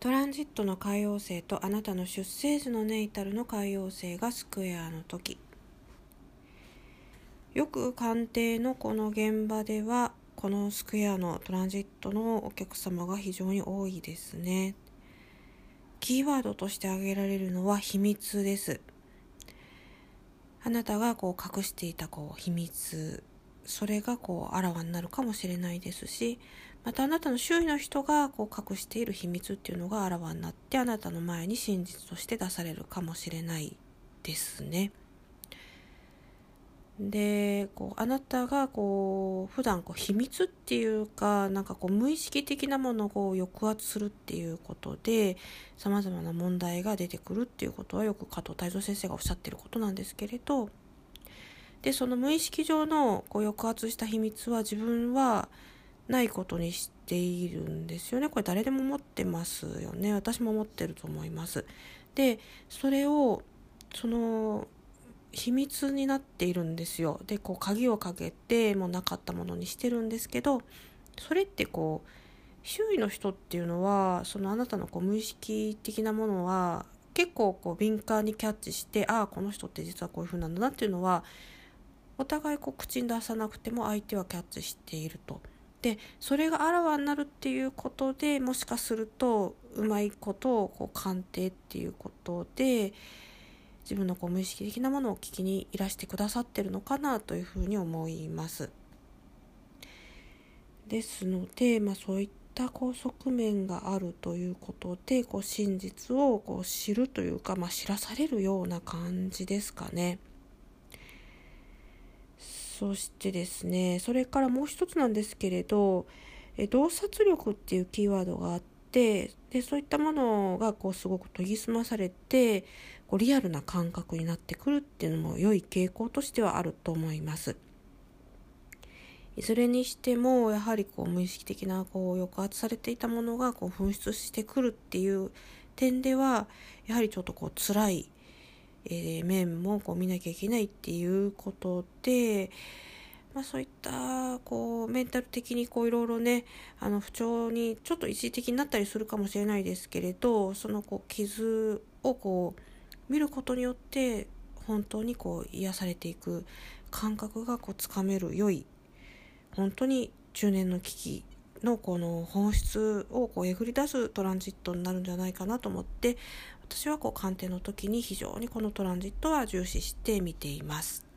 トランジットの海洋星とあなたの出生時のネイタルの海洋星がスクエアの時。よく鑑定のこの現場ではこのスクエアのトランジットのお客様が非常に多いですね。キーワードとして挙げられるのは秘密です。あなたがこう隠していたこう秘密それがこうあらわになるかもしれないですしまたあなたの周囲の人がこう隠している秘密っていうのがあらわになってあなたの前に真実として出されるかもしれないですね。でこうあなたがこう普段こう秘密っていうかなんかこう無意識的なものを抑圧するっていうことでさまざまな問題が出てくるっていうことはよく加藤泰造先生がおっしゃってることなんですけれどでその無意識上のこう抑圧した秘密は自分はないことにしているんですよね。これ誰でも持ってますよね。私も持ってると思います。でそれをその秘密になっているんですよ。でこう鍵をかけてもうなかったものにしてるんですけどそれってこう周囲の人っていうのはそのあなたのこう無意識的なものは結構こう敏感にキャッチしてああこの人って実はこういう風なんだなっていうのはお互いこう口に出さなくても相手はキャッチしていると。でそれがあらわになるっていうことでもしかするとうまいことをこう鑑定っていうことで自分のこう無意識的なものを聞きにいらしてくださってるのかなというふうに思います。ですので、まあ、そういったこう側面があるということでこう真実をこう知るというか、まあ、知らされるような感じですかね。そしてですねそれからもう一つなんですけれど洞察力っていうキーワードがあってでそういったものがこうすごく研ぎ澄まされてこうリアルな感覚になってくるっていうのも良い傾向としてはあると思います。いずれにしてもやはりこう無意識的なこう抑圧されていたものがこう噴出してくるっていう点ではやはりちょっとこう辛いえー、面もこう見なきゃいけないっていうことで、まあ、そういったこうメンタル的にいろいろねあの不調にちょっと一時的になったりするかもしれないですけれどそのこう傷をこう見ることによって本当にこう癒されていく感覚がこうつかめる良い本当に中年の危機のこの本質をこうえぐり出すトランジットになるんじゃないかなと思って私はこう鑑定の時に非常にこのトランジットは重視して見ています。